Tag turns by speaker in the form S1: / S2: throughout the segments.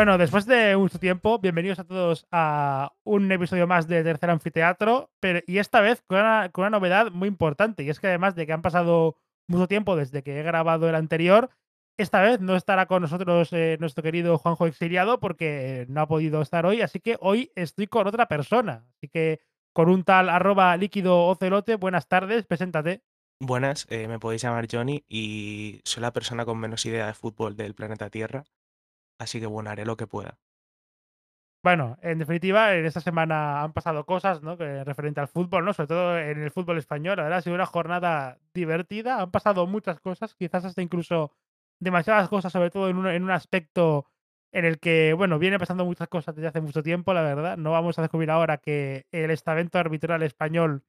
S1: Bueno, después de mucho tiempo, bienvenidos a todos a un episodio más de Tercer Anfiteatro, pero, y esta vez con una, novedad muy importante, y es que además de que han pasado mucho tiempo desde que he grabado el anterior, esta vez no estará con nosotros eh, nuestro querido Juanjo Exiliado porque no ha podido estar hoy, así que hoy estoy con otra persona. Así que con un tal arroba líquido ocelote, buenas tardes, preséntate.
S2: Buenas, eh, me podéis llamar Johnny y soy la persona con menos idea de fútbol del planeta Tierra, así que bueno, haré lo que pueda.
S1: Bueno, en definitiva, en esta semana han pasado cosas, ¿no? Referente al fútbol, ¿no? Sobre todo en el fútbol español. La verdad ha sido una jornada divertida. Han pasado muchas cosas, quizás hasta incluso demasiadas cosas, sobre todo en un, en un aspecto en el que, bueno, viene pasando muchas cosas desde hace mucho tiempo, la verdad. No vamos a descubrir ahora que el estamento arbitral español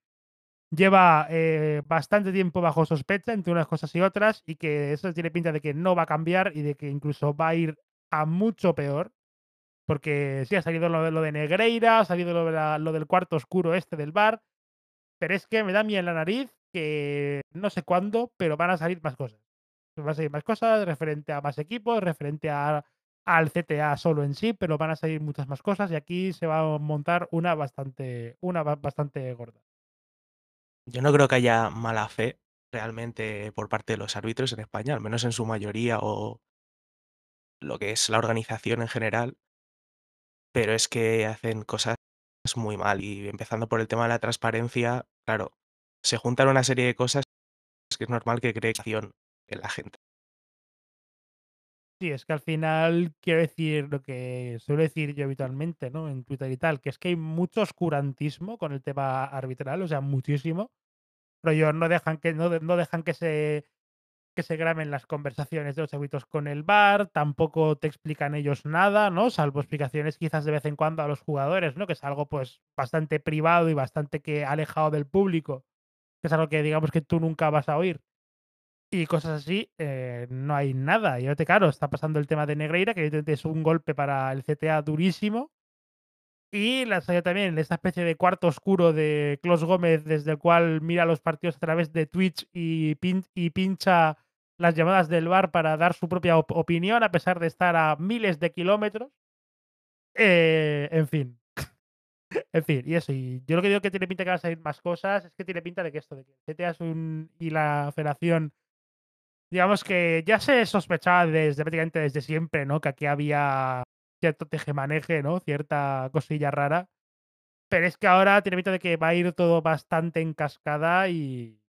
S1: lleva eh, bastante tiempo bajo sospecha entre unas cosas y otras y que eso tiene pinta de que no va a cambiar y de que incluso va a ir a mucho peor porque sí, ha salido lo, de- Negreira, ha salido lo, del cuarto oscuro este del bar, pero es que me da miedo en la nariz que no sé cuándo, pero van a salir más cosas. Van a salir más cosas referente a más equipos, referente a, al CTA solo en sí, pero van a salir muchas más cosas y aquí se va a montar una bastante, una ba- bastante gorda.
S2: Yo no creo que haya mala fe realmente por parte de los árbitros en España, al menos en su mayoría o lo que es la organización en general, pero es que hacen cosas muy mal y empezando por el tema de la transparencia, claro, se juntan una serie de cosas que es normal que cree acción en la gente.
S1: Sí, es que al final quiero decir lo que suelo decir yo habitualmente, ¿no? En Twitter y tal, que es que hay mucho oscurantismo con el tema arbitral, o sea, muchísimo Rollo, no dejan que no dejan que se que se graben las conversaciones de los árbitros con el VAR, tampoco te explican ellos nada, ¿no? Salvo explicaciones quizás de vez en cuando a los jugadores, ¿no? Que es algo, pues, bastante privado y bastante que alejado del público, que es algo que digamos que tú nunca vas a oír. Y cosas así, eh, no hay nada. Y ahorita, claro, está pasando el tema de Negreira, que es un golpe para el CTA durísimo, y la salió también esta especie de cuarto oscuro de Clos Gómez, desde el cual mira los partidos a través de Twitch y, pin- y pincha las llamadas del bar para dar su propia op- opinión, a pesar de estar a miles de kilómetros. Eh, en fin, en fin, y eso. Y yo lo que digo que tiene pinta que van a salir más cosas es que tiene pinta de que esto, de que CTA es un, y la federación, digamos que ya se sospechaba desde prácticamente desde siempre, ¿no? Que aquí había cierto tejemaneje, ¿no? Cierta cosilla rara Pero es que ahora tiene pinta de que va a ir todo bastante en cascada y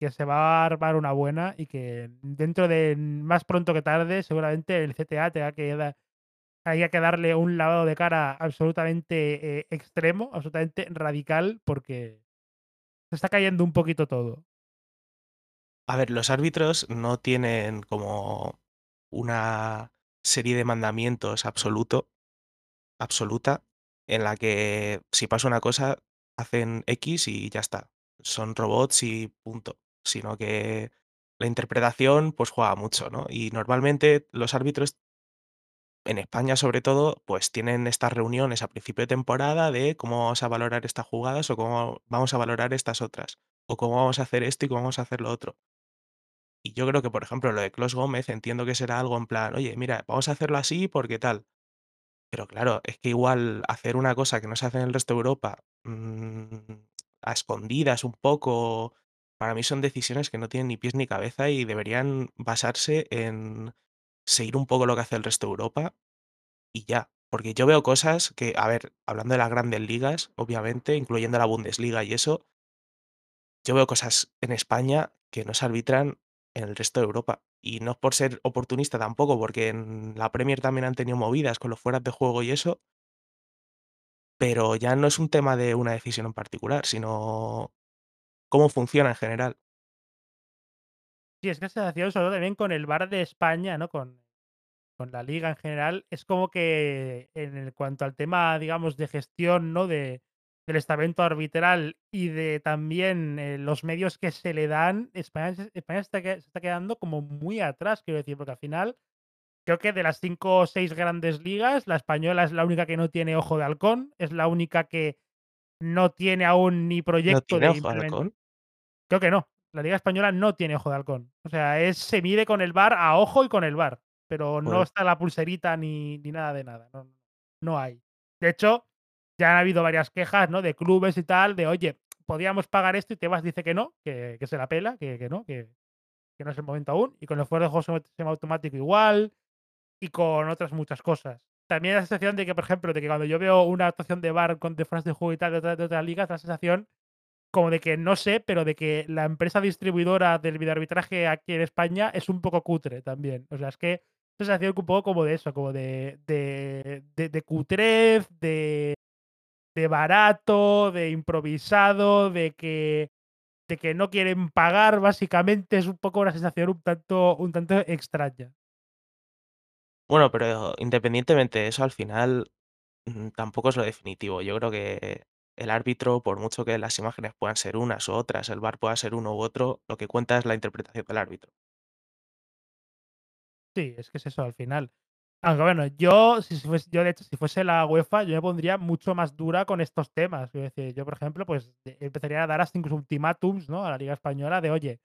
S1: que se va a armar una buena y que dentro de más pronto que tarde, seguramente el CTA tenga que da- haya que darle un lavado de cara absolutamente eh, extremo, absolutamente radical, porque se está cayendo un poquito todo.
S2: A ver, los árbitros no tienen como una serie de mandamientos absoluto absoluta en la que si pasa una cosa hacen X y ya está. Son robots y punto. Sino que la interpretación pues juega mucho, ¿no? Y normalmente los árbitros, en España sobre todo, pues tienen estas reuniones a principio de temporada de cómo vamos a valorar estas jugadas o cómo vamos a valorar estas otras. O cómo vamos a hacer esto y cómo vamos a hacer lo otro. Y yo creo que, por ejemplo, lo de Clos Gómez entiendo que será algo en plan, oye, mira, vamos a hacerlo así porque tal. Pero claro, es que igual hacer una cosa que no se hace en el resto de Europa, mm, a escondidas un poco, para mí son decisiones que no tienen ni pies ni cabeza y deberían basarse en seguir un poco lo que hace el resto de Europa y ya. Porque yo veo cosas que, a ver, hablando de las grandes ligas, obviamente, incluyendo la Bundesliga y eso, yo veo cosas en España que no se arbitran en el resto de Europa. Y no es por ser oportunista tampoco, porque en la Premier también han tenido movidas con los fueras de juego y eso, Pero ya no es un tema de una decisión en particular, sino cómo funciona en general.
S1: Sí, es que la sensación, sobre todo también con el bar de España, ¿no? Con, con la liga en general, es como que en cuanto al tema, digamos, de gestión, ¿no? De, del estamento arbitral y de también eh, los medios que se le dan, España, se- España se, está, que- se está quedando como muy atrás, quiero decir, porque al final creo que de las cinco o seis grandes ligas, la española es la única que no tiene ojo de halcón, es la única que no tiene aún ni
S2: ¿No
S1: proyecto
S2: tiene
S1: de
S2: ojo de halcón?
S1: Creo que no. La liga española no tiene ojo de halcón. O sea, es, se mide con el bar a ojo y con el bar. pero no está la pulserita ni ni nada de nada, no no hay. De hecho, ya han habido varias quejas, ¿no?, de clubes y tal, de: "Oye, podíamos pagar esto", y Tebas dice que no, que se la pela, que no, que no es el momento aún, y con el fuera de juego semi semiautomático igual, y con otras muchas cosas. También la sensación de que, por ejemplo, de que cuando yo veo una actuación de VAR con de de juego y tal, de otra de otras ligas, la sensación como de que, no sé, pero de que la empresa distribuidora del videoarbitraje aquí en España es un poco cutre también. O sea, es que sensación un poco como de eso, como de de de de cutrez, de de barato, de improvisado, de que de que no quieren pagar, básicamente, es un poco una sensación un tanto un tanto extraña.
S2: Bueno, pero independientemente de eso, al final, mm, tampoco es lo definitivo. Yo creo que el árbitro, por mucho que las imágenes puedan ser unas u otras, el VAR pueda ser uno u otro, lo que cuenta es la interpretación del árbitro.
S1: Sí, es que es eso al final. Aunque bueno, yo si fuese yo de hecho, si fuese la UEFA, yo me pondría mucho más dura con estos temas. Yo, por ejemplo, pues, empezaría a dar hasta incluso ultimátums, ¿no?, a la liga española de: "Oye,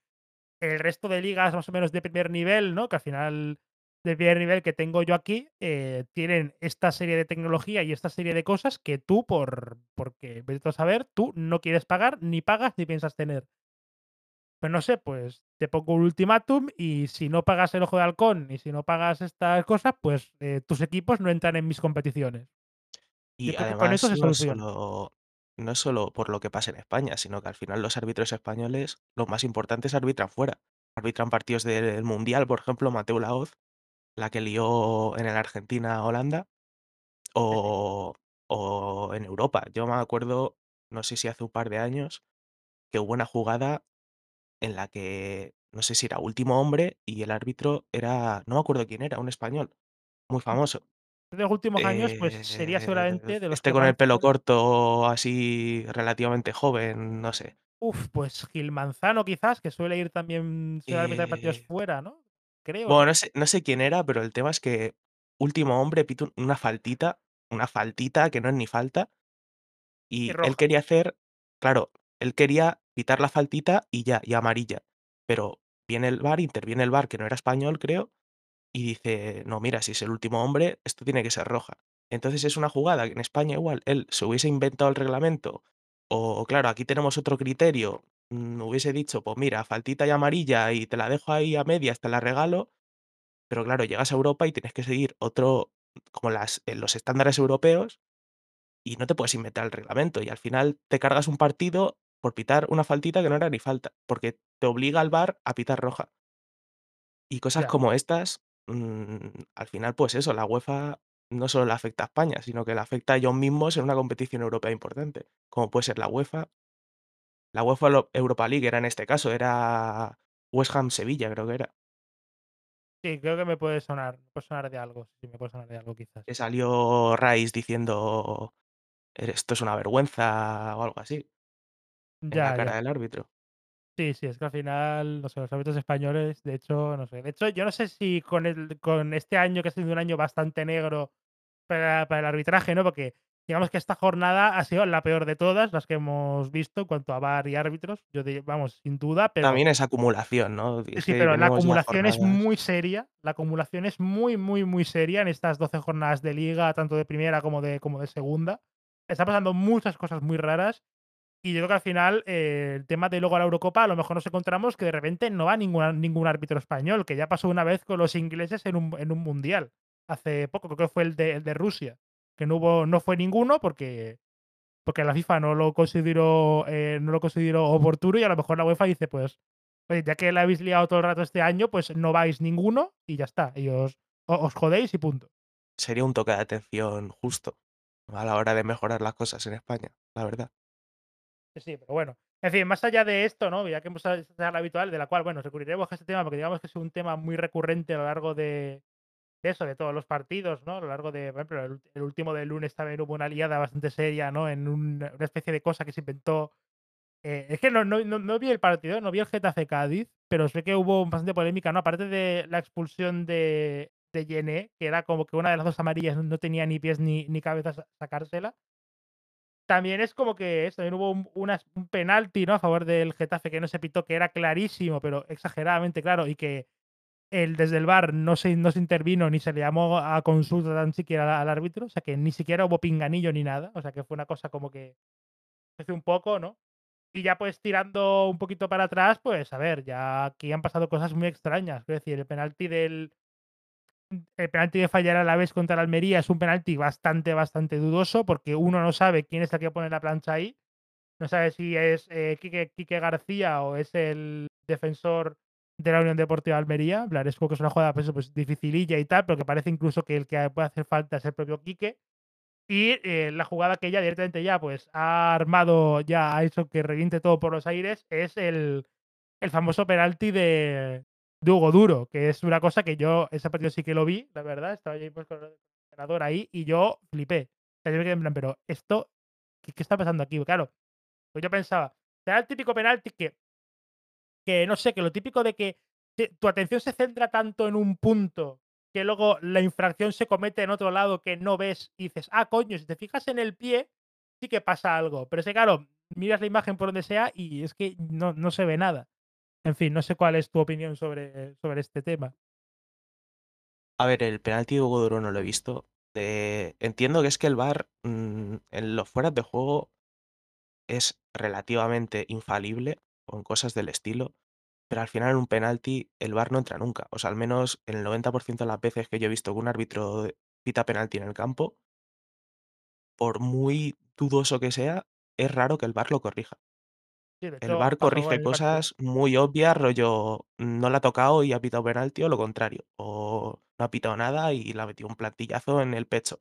S1: el resto de ligas más o menos de primer nivel", ¿no?, que al final de primer nivel que tengo yo aquí, eh, tienen esta serie de tecnología y esta serie de cosas que tú por porque a saber, tú no quieres pagar, ni pagas, ni piensas tener. Pues no sé, pues te pongo un ultimátum y si no pagas el ojo de halcón y si no pagas estas cosas, pues, eh, tus equipos no entran en mis competiciones.
S2: Y
S1: que con eso
S2: además
S1: se
S2: no solo no es solo por lo que pase en España, sino que al final los árbitros españoles, lo más importante es arbitran fuera. Arbitran partidos del mundial, por ejemplo, Mateu Laoz, la que lió en el Argentina-Holanda, o o en Europa. Yo me acuerdo, no sé si hace un par de años, que hubo una jugada en la que no sé si era último hombre y el árbitro era no me acuerdo quién era, un español muy famoso.
S1: En los últimos años, pues sería
S2: Eh,
S1: seguramente de los
S2: este
S1: que
S2: con el pelo corto, así relativamente joven, no sé.
S1: Uf, pues Gil Manzano quizás, que suele ir también suele arbitrar partidos
S2: Eh
S1: fuera, ¿no? Creo,
S2: Bueno,
S1: ¿no?
S2: no sé no sé quién era, pero el tema es que último hombre pita un una faltita una faltita que no es ni falta
S1: Y
S2: y él
S1: roja.
S2: quería hacer claro, él quería pitar la faltita y ya, y amarilla. Pero viene el VAR, interviene el VAR, que no era español, creo, y dice: "No, mira, si es el último hombre, esto tiene que ser roja". Entonces es una jugada que en España igual él se hubiese inventado el reglamento, o claro, aquí tenemos otro criterio, mm, hubiese dicho: "Pues mira, faltita y amarilla y te la dejo ahí a medias, te la regalo". Pero claro, llegas a Europa y tienes que seguir otro como las eh, los estándares europeos y no te puedes inventar el reglamento, y al final te cargas un partido por pitar una faltita que no era ni falta, porque te obliga el VAR a pitar roja. Y cosas como estas, mm, al final, pues eso, la UEFA no solo le afecta a España, sino que le afecta a ellos mismos en una competición europea importante, como puede ser la UEFA. La UEFA lo Europa League era en este caso, era West Ham Sevilla, creo que era.
S1: Sí, creo que me puede sonar, me puede sonar de algo, sí, me puede sonar de algo quizás.
S2: Que salió Rice diciendo: "Esto es una vergüenza", o algo así en la
S1: Ya,
S2: cara
S1: ya.
S2: del árbitro.
S1: Sí, sí, es que al final, no sé, los árbitros españoles, de hecho, no sé. De hecho, yo no sé si con el con este año, que ha sido un año bastante negro para para el arbitraje, ¿no? Porque digamos que esta jornada ha sido la peor de todas, las que hemos visto en cuanto a VAR y árbitros. Yo di vamos, sin duda, pero
S2: También es acumulación, ¿no?
S1: Sí,
S2: Es
S1: sí,
S2: que
S1: pero la
S2: ya
S1: acumulación es
S2: jornadas
S1: muy seria, la acumulación es muy, muy, muy seria en estas 12 jornadas de liga, tanto de primera como de como de segunda. Están pasando muchas cosas muy raras, y yo creo que al final, eh, el tema de luego a la Eurocopa, a lo mejor nos encontramos que de repente no va ningún ningún árbitro español, que ya pasó una vez con los ingleses en un en un mundial, hace poco, creo que fue el de Rusia, que no hubo no fue ninguno porque porque la FIFA no lo consideró, eh, no lo consideró oportuno y a lo mejor la UEFA dice: "Pues, oye, ya que la habéis liado todo el rato este año, pues no vais ninguno y ya está, y os os jodéis y punto".
S2: Sería un toque de atención justo, a la hora de mejorar las cosas en España, la verdad.
S1: Sí, pero bueno. En fin, más allá de esto, ¿no? Ya que hemos la habitual, de la cual, bueno, recurriremos a este tema, porque digamos que es un tema muy recurrente a lo largo de eso, de todos los partidos, ¿no? A lo largo de, por ejemplo, el último del lunes también hubo una liada bastante seria, ¿no? En un una especie de cosa que se inventó eh, es que no no no no vi el partido, no vi el Getafe-Cádiz, pero sé que hubo bastante polémica, ¿no? Aparte de la expulsión de de Djené, que era como que una de las 2 amarillas no tenía ni pies ni ni cabeza sa sacársela. También es como que eso, también hubo un unas un penalti, ¿no? A favor del Getafe que no se pitó, que era clarísimo, pero exageradamente claro, y que el desde el VAR no se no se intervino ni se le llamó a consulta tan siquiera al árbitro, o sea, que ni siquiera hubo pinganillo ni nada, o sea, que fue una cosa como que hace un poco, ¿no? Y ya, pues, tirando un poquito para atrás, pues, a ver, ya aquí han pasado cosas muy extrañas. Quiero decir, el penalti del el penalti de fallar a la vez contra Almería es un penalti bastante, bastante dudoso, porque uno no sabe quién es el que pone la plancha ahí. No sabe si es, eh, Quique Quique García o es el defensor de la Unión Deportiva Almería. En plan, es como que es una jugada, pues, pues, dificililla y tal, pero que parece incluso que el que puede hacer falta es el propio Quique. Y, eh, la jugada que ya directamente ya, pues, ha armado, ya ha hecho que reviente todo por los aires, es el el famoso penalti de de Hugo Duro, que es una cosa que yo ese partido sí que lo vi, la verdad, estaba yo pues, con el ordenador ahí y yo flipé. O sea, yo me quedé en plan, pero esto, ¿qué está pasando aquí? Claro, pues yo pensaba, será el típico penalti que que no sé, que lo típico de que tu atención se centra tanto en un punto, que luego la infracción se comete en otro lado que no ves y dices: "Ah, coño, si te fijas en el pie, sí que pasa algo". Pero es que, claro, miras la imagen por donde sea y es que no no se ve nada. En fin, no sé cuál es tu opinión sobre sobre este tema.
S2: A ver, el penalti de Hugo no lo he visto. Eh, entiendo que es que el VAR, mm, en los fueras de juego es relativamente infalible con cosas del estilo, pero al final en un penalti el VAR no entra nunca. O sea, al menos en el 90% de las veces que yo he visto que un árbitro pita penalti en el campo por muy dudoso que sea, es raro que el VAR lo corrija.
S1: Sí, de
S2: El
S1: hecho, pasó
S2: corrige
S1: el
S2: cosas muy obvias, rollo, no la ha tocado y ha pitado penalti o lo contrario, o no ha pitado nada y le ha metido un plantillazo en el pecho.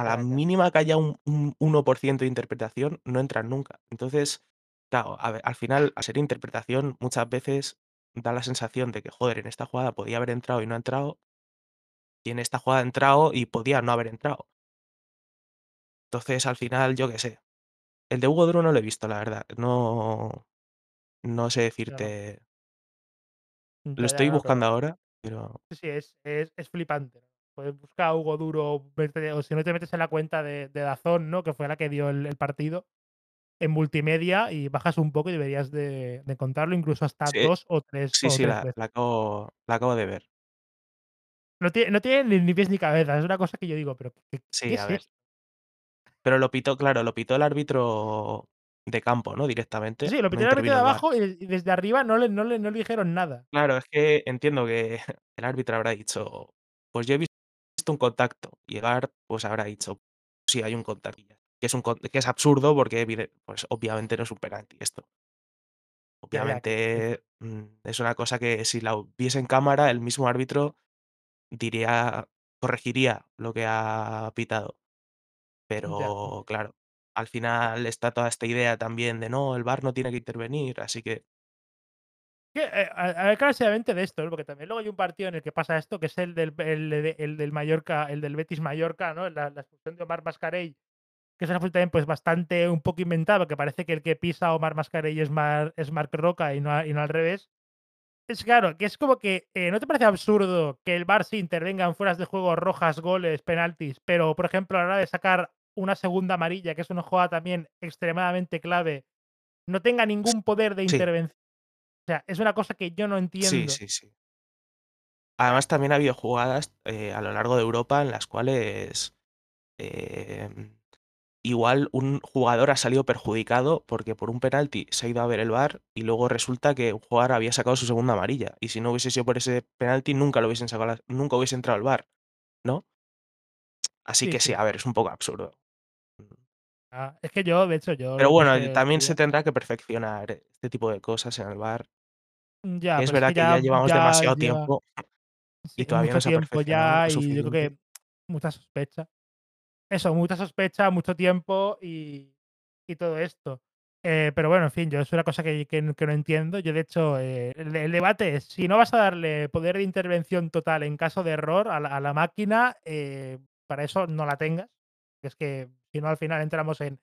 S2: A la
S1: Ya, ya.
S2: mínima que haya un un 1% de interpretación, no entran nunca. Entonces, claro, a ver, al final, al ser interpretación, muchas veces da la sensación de que, joder, en esta jugada podía haber entrado y no ha entrado y en esta jugada ha entrado y podía no haber entrado. Entonces, al final, yo qué sé. El de Hugo Duro no lo he visto, la verdad. No no sé
S1: Ya,
S2: decirte lo
S1: Ya,
S2: estoy
S1: no,
S2: buscando
S1: pero
S2: ahora, pero
S1: sí, sí, es es es flipante. Puedes buscar a Hugo Duro, o si no te metes en la cuenta de de DAZN, ¿no? Que fue la que dio el el partido, en multimedia y bajas un poco y deberías de de contarlo, incluso hasta
S2: sí,
S1: 2 o 3
S2: sí,
S1: o
S2: sí,
S1: 3
S2: la
S1: veces.
S2: la acabo la acabo de ver.
S1: No tiene no tiene ni ni pies ni cabeza, es una cosa que yo digo, pero, ¿qué qué
S2: Sí, a
S1: es
S2: ver.
S1: esto?
S2: Pero lo pitó, claro, lo pitó el árbitro de campo, ¿no? Directamente,
S1: sí, lo
S2: no
S1: pitó el árbitro de abajo y desde arriba no le no le no le dijeron nada.
S2: Claro, es que entiendo que el árbitro habrá dicho: "Pues yo he visto un contacto", y el VAR, pues habrá dicho: "Sí, hay un contacto". Que es un que es absurdo porque pues obviamente no es un penalti esto. Obviamente, mm, es una cosa que si la viese en cámara, el mismo árbitro diría corregiría lo que ha pitado.
S1: Ya,
S2: Pero claro, al final está toda esta idea también de no, el VAR no tiene que intervenir, así que
S1: Que, eh, a a ver clasemente de esto, ¿no? Porque también luego hay un partido en el que pasa esto, que es el del el de el del Mallorca, el del Betis Mallorca, ¿no? La la expulsión de Omar Mascarell, que es una expulsión también, pues, bastante un poco inventada, que parece que el que pisa a Omar Mascarell es Mar es Marc Roca y no a y no al revés. Es claro, que es como que, eh, ¿no te parece absurdo que el sí intervenga en fueras de juego, rojas, goles, penaltis, pero, por ejemplo, a la hora de sacar una segunda amarilla, que es una jugada también extremadamente clave, no tenga ningún poder de
S2: sí,
S1: intervención? O sea, es una cosa que yo no
S2: sí,
S1: entiendo.
S2: sí, sí.
S1: Sea,
S2: Además, también ha habido jugadas, eh, a lo largo de Europa en las cuales, em, igual un jugador ha salido perjudicado porque por un penalti se ha ido a ver el VAR y luego resulta que un jugador había sacado su segunda amarilla, y si no hubiese sido por ese penalti nunca lo hubiesen sacado nunca hubiese entrado el VAR, ¿no? Así
S1: sí,
S2: que sí,
S1: sí.
S2: a ver, es un poco absurdo.
S1: Ah, es que yo, de hecho, yo
S2: Pero bueno, también se tendrá que perfeccionar este tipo de cosas en el VAR.
S1: Ya,
S2: Que es
S1: pero es
S2: verdad
S1: que
S2: que ya
S1: ya
S2: llevamos
S1: ya
S2: demasiado tiempo
S1: sí,
S2: y todavía no se ha
S1: ya y yo creo que mucha sospecha. Eso, mucha sospecha, mucho tiempo y y todo esto. Eh, pero bueno, en fin, yo es una cosa que que no que no entiendo. Yo, de hecho, eh, el el debate es, si no vas a darle poder de intervención total en caso de error a la a la máquina, eh, para eso no la tengas. Es que, si no, al final entramos en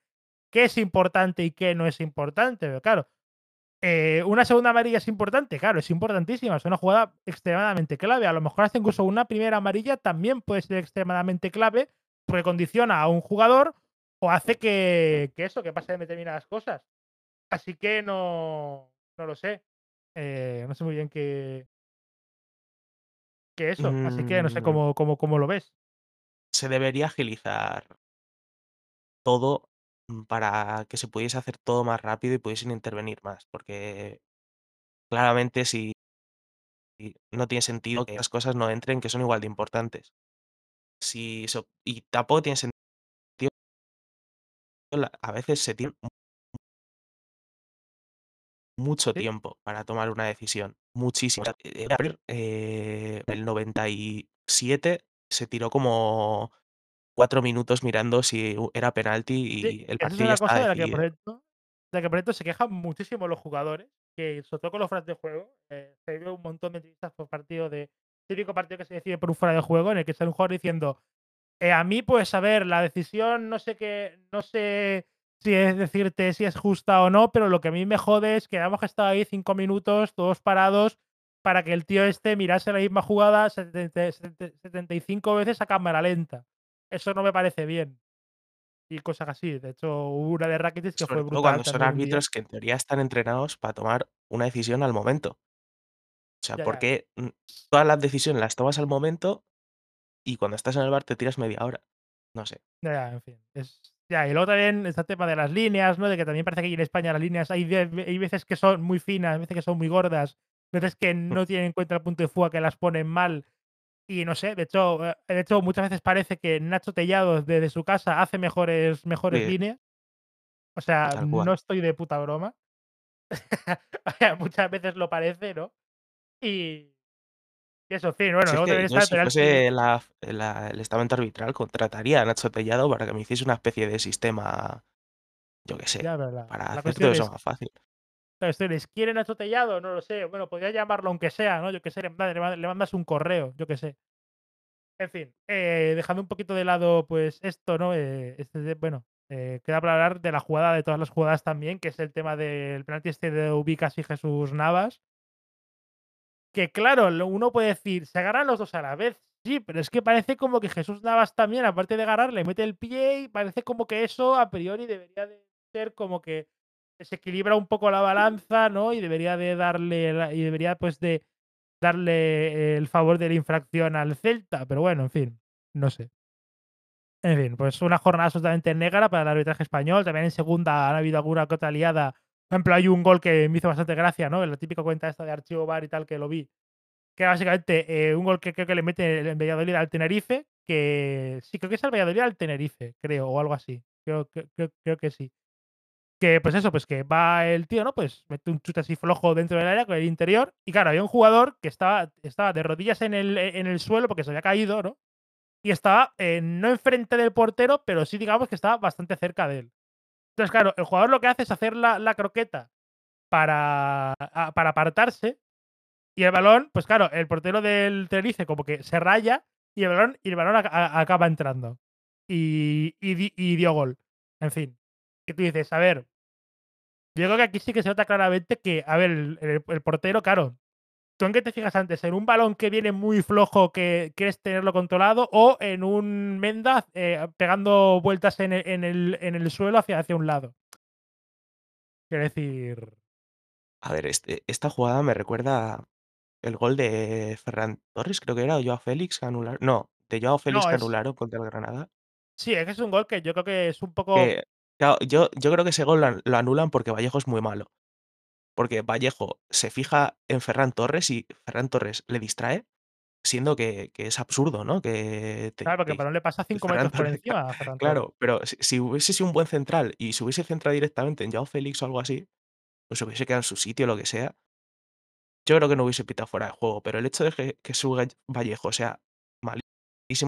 S1: qué es importante y qué no es importante. Pero claro, eh, ¿una segunda amarilla es importante? Claro, es importantísima, es una jugada extremadamente clave. A lo mejor hasta incluso una primera amarilla también puede ser extremadamente clave, porque condiciona a un jugador o hace que que eso, que pasen determinadas cosas. Así que no no lo sé. Eh, no sé muy bien qué que eso, así que no sé
S2: Mm.
S1: cómo cómo cómo lo ves.
S2: Se debería agilizar todo, mm, para que se pudiese hacer todo más rápido y pudiesen intervenir más, porque claramente si no tiene sentido que esas cosas no entren, que son igual de importantes. Si eso y tampoco tiene sentido a veces se tiene mucho tiempo para tomar una decisión, muchísimo. Eh, el 97 se tiró como 4 minutos mirando si era penalti
S1: Sí,
S2: y el
S1: eso es
S2: partido ya
S1: una cosa de la que, por ejemplo de la que, por ejemplo, se quejan muchísimo los jugadores, que sobre todo con los fueras de juego, eh, se ve un montón de entrevistas por partido de típico partido que se decide por un fuera de juego, en el que sale un jugador diciendo: "Eh, a mí, pues, a ver, la decisión no sé qué no sé si es decirte si es justa o no, pero lo que a mí me jode es que hemos estado ahí 5 minutos todos parados para que el tío este mirase la misma jugada setenta setenta 75 veces a cámara lenta. Eso no me parece bien". Y cosas así. De hecho, hubo una de Rakitic que fue
S2: Sobre todo
S1: brutal
S2: cuando son árbitros que en teoría están entrenados para tomar una decisión al momento. O sea,
S1: Ya,
S2: ¿por
S1: ya.
S2: qué, mm, todas las decisiones las tomas al momento y cuando estás en el bar te tiras media hora? No sé.
S1: Ya, ya, en fin. Es ya, y luego también está el tema de las líneas, ¿no? De que también parece que aquí en España las líneas hay hay veces que son muy finas, hay veces que son muy gordas, veces que
S2: Mm.
S1: no tienen en cuenta el punto de fuga, que las ponen mal. Y no sé, de hecho, eh, de hecho, muchas veces parece que Nacho Tellado desde su casa hace mejores mejores
S2: Sí.
S1: líneas. O sea, no estoy de puta broma. O sea, muchas veces lo parece, ¿no? Y y eso, fin, bueno,
S2: es
S1: luego
S2: yo
S1: está el
S2: si fuese la f la el estamento arbitral contrataría a Nacho Tellado para que me hiciese una especie de sistema, yo qué sé,
S1: Ya, pero la
S2: para hacer todo eso
S1: es
S2: más fácil.
S1: la cuestión es, ¿quiere Nacho Tellado? No lo sé. Bueno, podría llamarlo aunque sea, ¿no? Yo qué sé, le le mandas un correo, yo qué sé. En fin, eh, dejando un poquito de lado, pues, esto, ¿no? Eh, este bueno, eh, queda para hablar de la jugada de todas las jugadas también, que es el tema del penalti este de Ubicas y Jesús Navas. Que claro, uno puede decir: "Se agarran los 2 a la vez". Sí, pero es que parece como que Jesús Navas también, aparte de agarrar, le mete el pie y parece como que eso a priori debería de ser como que desequilibra un poco la balanza, ¿no? Y debería de darle y debería, pues, de darle el favor de la infracción al Celta, pero bueno, en fin, no sé. En fin, pues una jornada absolutamente negra para el arbitraje español. También en segunda han habido alguna que otra liada. Por ejemplo, hay un gol que me hizo bastante gracia, ¿no? En la típica cuenta esta de archivo VAR y tal que lo vi. Que básicamente, eh, un gol que creo que le mete el Valladolid al Tenerife, que sí, creo que es el Valladolid al Tenerife, creo, o algo así. Creo creo creo que sí. Que, pues eso, pues que va el tío, ¿no? Pues mete un chute así flojo dentro del área con el interior. Y claro, había un jugador que estaba estaba de rodillas en el en el suelo porque se había caído, ¿no? Y estaba, eh, no enfrente del portero, pero sí, digamos que estaba bastante cerca de él. Entonces, claro, el jugador lo que hace es hacer la la croqueta para para apartarse, y el balón, pues claro, el portero del Tenerife como que se raya y el balón y el balón acaba entrando. Y y y dio gol. En fin, que tú dices, a ver yo creo que aquí sí que se nota claramente que, a ver, el el el portero, claro, ¿tú en qué te fijas antes? ¿En un balón que viene muy flojo que quieres tenerlo controlado o en un Menda, eh, pegando vueltas en el en el en el suelo hacia hacia un lado? Quiero decir
S2: A ver, este esta jugada me recuerda el gol de Ferran Torres, creo que era, o Joao Félix que no, de Joao Félix
S1: No,
S2: que
S1: es
S2: anularon contra el Granada.
S1: Sí, es que es un gol que yo creo que es un poco
S2: Que, claro, yo yo creo que ese gol lo an lo anulan porque Vallejo es muy malo. Porque Vallejo se fija en Ferran Torres y Ferran Torres le distrae, siendo que que es absurdo, ¿no? Que te
S1: Claro, porque
S2: que
S1: balón le pasa 5
S2: Ferran
S1: metros por
S2: Torres
S1: encima a Ferran Torres.
S2: claro, pero si si hubiese sido un buen central y se hubiese centrado directamente en Joao Félix o algo así, pues se hubiese quedado en su sitio o lo que sea yo creo que no hubiese pitado fuera de juego, pero el hecho de que que su Vallejo sea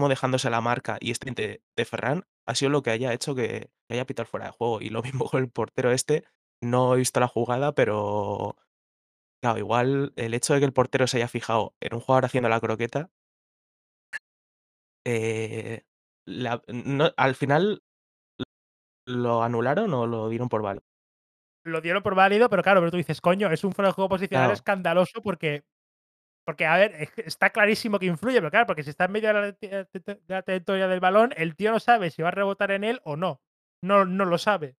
S2: dejándose la marca y esté de de Ferran, ha sido lo que haya hecho que que haya pitado fuera de juego. Y lo mismo con el portero este, no he visto la jugada, pero claro, igual el hecho de que el portero se haya fijado en un jugador haciendo la croqueta eh, la no al final ¿lo anularon o lo dieron por válido?
S1: Lo dieron por válido, pero claro, pero tú dices: "Coño, es un fuera de juego posicional
S2: Claro.
S1: escandaloso", porque porque, a ver, está clarísimo que influye, pero claro, porque si está en medio de la de la trayectoria del balón, el tío no sabe si va a rebotar en él o no. No no lo sabe.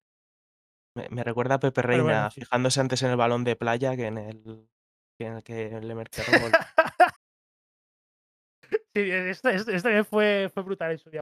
S2: Me me recuerda a Pepe
S1: bueno,
S2: Reina fijándose antes en el balón de playa que en el que en el que le marcaron gol.
S1: Sí, también fue fue brutal en su día.